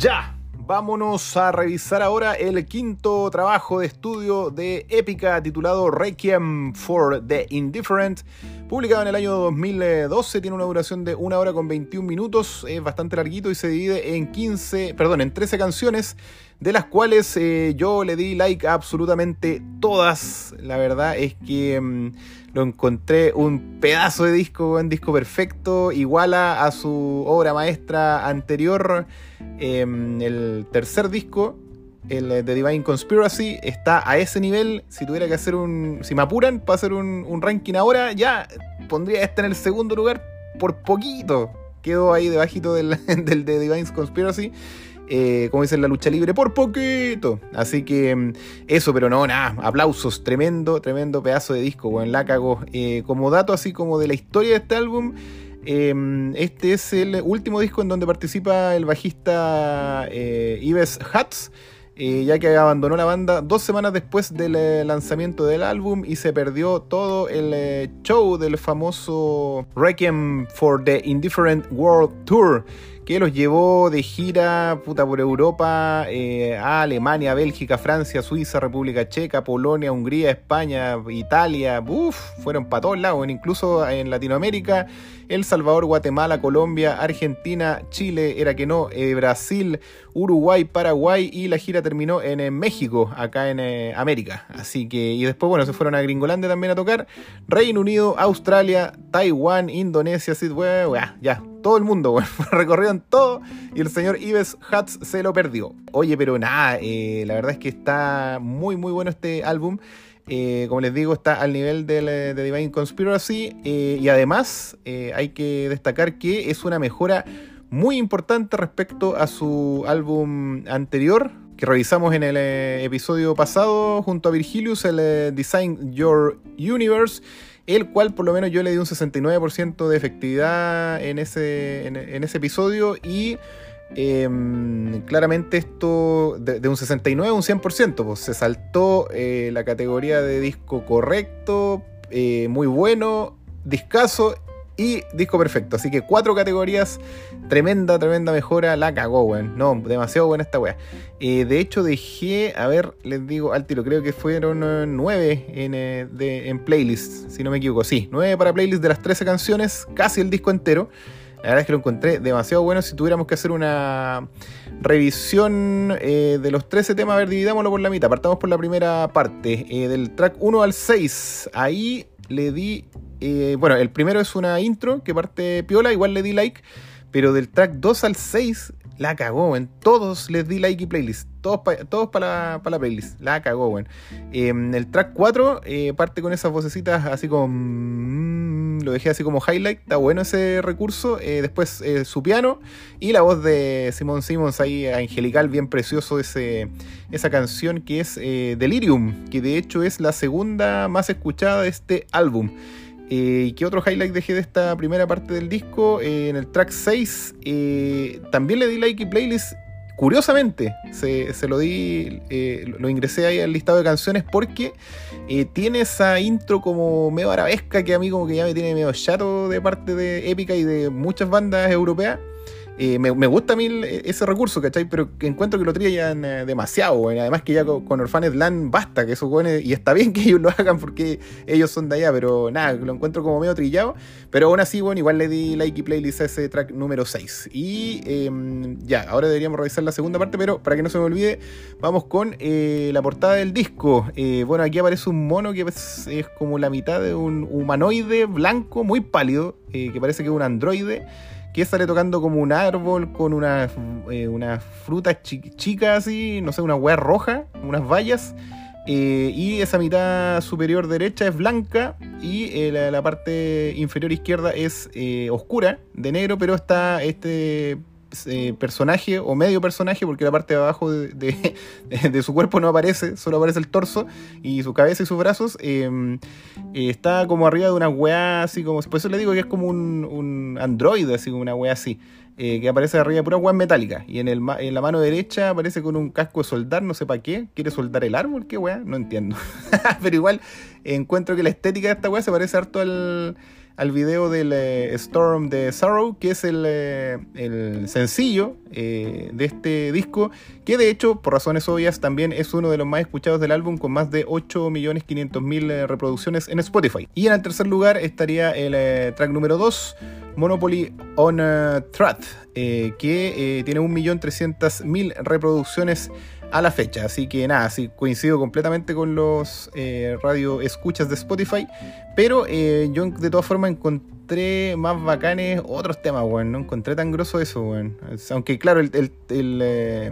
Ya, vámonos a revisar ahora el quinto trabajo de estudio de Épica titulado Requiem for the Indifferent, publicado en el año 2012, tiene una duración de una hora con 21 minutos, es bastante larguito y se divide en 15, perdón, en 13 canciones, de las cuales eh, yo le di like a absolutamente todas. La verdad es que mm, lo encontré un pedazo de disco, un disco perfecto, iguala a su obra maestra anterior, em, el tercer disco, el de Divine Conspiracy, está a ese nivel. Si tuviera que hacer un. Si me apuran para hacer un, ranking ahora, ya pondría este en el segundo lugar por poquito. Quedó ahí debajito del, de Divine Conspiracy. Eh, como dicen, la lucha libre por poquito. Así que mm, eso, pero no, nada, aplausos, tremendo, tremendo pedazo de disco, bueno, la cagó. Eh, como dato así como de la historia de este álbum, este es el último disco en donde participa el bajista eh, Ives Ya que abandonó la banda dos semanas después del lanzamiento del álbum y se perdió todo el show del famoso Requiem for the Indifferent World Tour, que los llevó de gira puta, por Europa eh, a Alemania, Bélgica, Francia, Suiza, República Checa, Polonia, Hungría, España, Italia, uff, fueron para todos lados, incluso en Latinoamérica, El Salvador, Guatemala, Colombia, Argentina, Chile, era que no, eh, Brasil, Uruguay, Paraguay y la gira terminó en, México, acá en eh, América. Así que, y después, bueno, se fueron a Gringolandia también a tocar, Reino Unido, Australia, Taiwán, Indonesia, así, ya, todo el mundo, bueno, recorrieron todo y el señor Ives Hutz se lo perdió. Oye, pero nada, eh, la verdad es que está muy, muy bueno este álbum. Eh, como les digo, está al nivel del, de Divine Conspiracy eh, y además hay que destacar que es una mejora muy importante respecto a su álbum anterior que revisamos en el episodio pasado junto a Virgilius, el Design Your Universe el cual por lo menos yo le di un 69% de efectividad en ese, en, ese episodio y em, claramente esto de, un 69 a un 100%, pues se saltó eh, la categoría de disco correcto, eh, muy bueno, discaso y disco perfecto. Así que cuatro categorías, tremenda, tremenda mejora, la cagó, weón. No, demasiado buena esta weá. Eh, de hecho, dejé, a ver, les digo al tiro, creo que fueron eh, nueve en, eh, en playlist, si no me equivoco. Sí, nueve para playlist de las 13 canciones, casi el disco entero. La verdad es que lo encontré demasiado bueno. Si tuviéramos que hacer una revisión de los 13 temas, a ver, dividámoslo por la mitad. Partamos por la primera parte, del track 1 al 6. Ahí le di eh, bueno, el primero es una intro que parte piola, igual le di like, pero del track 2 al 6 la cagó, en todos les di like y playlist, todos para todos la, la, playlist, la cagó, weón. Em, el track 4 eh, parte con esas vocecitas así como... Mm, lo dejé así como highlight, está bueno ese recurso. Eh, después su piano y la voz de Simon Simmons ahí angelical, bien precioso ese, esa canción que es Delirium, que de hecho es la segunda más escuchada de este álbum. Eh, ¿Y qué otro highlight dejé de esta primera parte del disco? Eh, en el track 6 eh, también le di like y playlist. Curiosamente, se, lo di, lo ingresé ahí al listado de canciones porque tiene esa intro como medio arabesca que a mí como que ya me tiene medio chato de parte de Épica y de muchas bandas europeas. Eh, me, gusta a mí ese recurso, ¿cachai? Pero encuentro que lo trillan eh, demasiado, Además que ya con, Orphanet Land basta, que eso, bueno, y está bien que ellos lo hagan porque ellos son de allá, pero nada, lo encuentro como medio trillado. Pero aún así, bueno, igual le di like y playlist a ese track número 6. Y em, ya, ahora deberíamos revisar la segunda parte, pero para que no se me olvide, vamos con eh, la portada del disco. bueno, aquí aparece un mono que es, es, como la mitad de un humanoide blanco, muy pálido, que parece que es un androide que sale tocando como un árbol con unas eh, una frutas chicas así, no sé, una hueá roja, unas vallas. Eh, y esa mitad superior derecha es blanca y eh, la, parte inferior izquierda es oscura, de negro, pero está este eh, personaje o medio personaje, porque la parte de abajo de, su cuerpo no aparece, solo aparece el torso y su cabeza y sus brazos. Em, eh, está como arriba de una weá así como. Por eso le digo que es como un, un androide, así como una weá así. Eh, que aparece arriba de pura weá metálica. Y en, el, en la mano derecha aparece con un casco de soldar, no sé para qué. ¿Quiere soldar el árbol? ¿Qué weá? No entiendo. Pero igual encuentro que la estética de esta weá se parece harto al al video del eh, Storm de Sorrow, que es el, el sencillo de este disco, que de hecho, por razones obvias, también es uno de los más escuchados del álbum, con más de 8.500.000 reproducciones en Spotify. Y en el tercer lugar estaría el track número 2, Monopoly on Threat, que tiene 1.300.000 reproducciones a la fecha. Así que nada, sí, coincido completamente con los eh, radio escuchas de Spotify. Pero eh, yo de todas formas encontré más bacanes otros temas, weón. No encontré tan grosso eso, weón. Aunque claro, el, eh,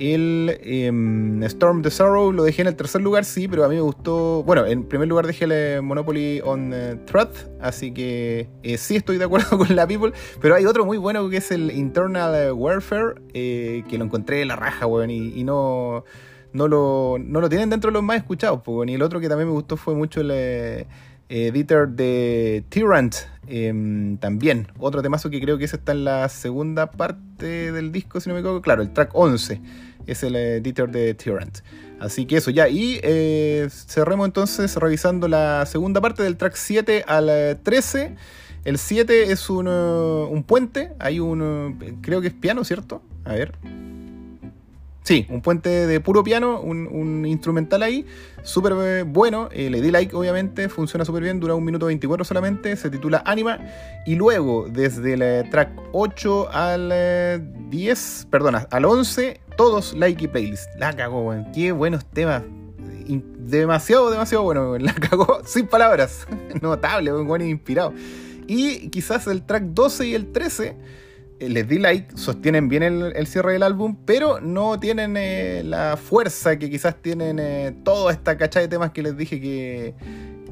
el em, Storm the Sorrow lo dejé en el tercer lugar, sí, pero a mí me gustó. Bueno, en primer lugar dejé el Monopoly on uh, así que eh, sí estoy de acuerdo con la People. Pero hay otro muy bueno que es el Internal Warfare, eh, que lo encontré en la raja, weón, y, no, no, lo, no lo tienen dentro de los más escuchados, pues, Y el otro que también me gustó fue mucho el eh, Editor de Tyrant. Em, también, otro temazo que creo que ese está en la segunda parte del disco, si no me equivoco. Claro, el track 11 es el editor de Tyrant. Así que eso ya. Y eh, cerremos entonces revisando la segunda parte del track 7 al 13. Eh, el 7 es un, uh, un puente. Hay un. Uh, creo que es piano, ¿cierto? A ver. Sí, un puente de puro piano, un, instrumental ahí, súper eh, bueno. le di like, obviamente, funciona súper bien, dura un minuto 24 solamente, se titula Anima. Y luego, desde el track 8 al 10, perdona, al 11, todos like y playlist. La cagó, weón. Qué buenos temas. Demasiado, demasiado bueno, La cagó sin palabras. Notable, weón, bueno, inspirado. Y quizás el track 12 y el 13 eh, les di like, sostienen bien el, cierre del álbum, pero no tienen eh, la fuerza que quizás tienen eh, toda esta cacha de temas que les dije que,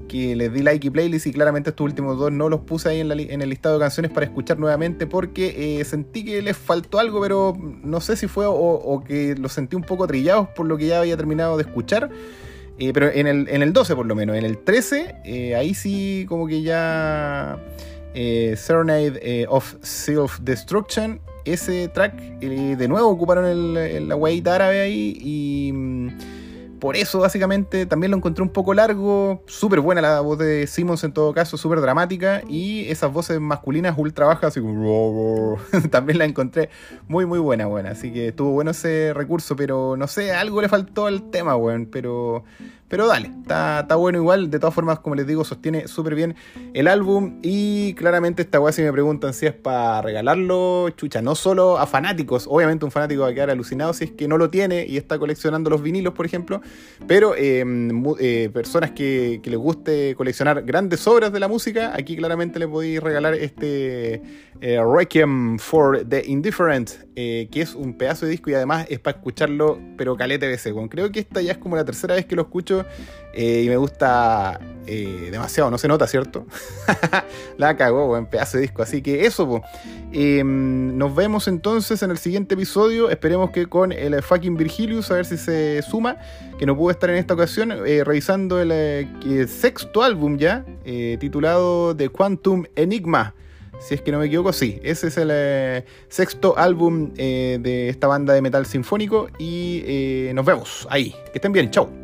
que les di like y playlist y claramente estos últimos dos no los puse ahí en, el listado de canciones para escuchar nuevamente porque eh, sentí que les faltó algo, pero no sé si fue o, que los sentí un poco trillados por lo que ya había terminado de escuchar. Eh, pero en el, en el 12 por lo menos, en el 13, eh, ahí sí como que ya... Serenade of Self-Destruction, ese track, de nuevo ocuparon el, la weight árabe ahí y mm, por eso, básicamente, también lo encontré un poco largo. Súper buena la voz de Simmons en todo caso, súper dramática. Y esas voces masculinas ultra bajas, así como. también la encontré muy, muy buena, buena. Así que estuvo bueno ese recurso, pero no sé, algo le faltó al tema, weón. Pero pero dale, está, bueno igual. De todas formas, como les digo, sostiene súper bien el álbum. Y claramente esta weá si me preguntan si es para regalarlo, chucha, no solo a fanáticos. Obviamente un fanático va a quedar alucinado si es que no lo tiene y está coleccionando los vinilos, por ejemplo. Pero em, eh, personas que, les guste coleccionar grandes obras de la música, aquí claramente le podéis regalar este eh, Requiem for the Indifferent, eh, que es un pedazo de disco y además es para escucharlo, pero calete veces. creo que esta ya es como la tercera vez que lo escucho eh, y me gusta eh, demasiado, no se nota, ¿cierto? la cagó, buen pedazo de disco. Así que eso, em, nos vemos entonces en el siguiente episodio. Esperemos que con el fucking Virgilius, a ver si se suma, que no pudo estar en esta ocasión, eh, revisando el, sexto álbum ya, titulado The Quantum Enigma. Si es que no me equivoco, sí. Ese es el sexto álbum de esta banda de metal sinfónico. Y nos vemos ahí. Que estén bien. Chau.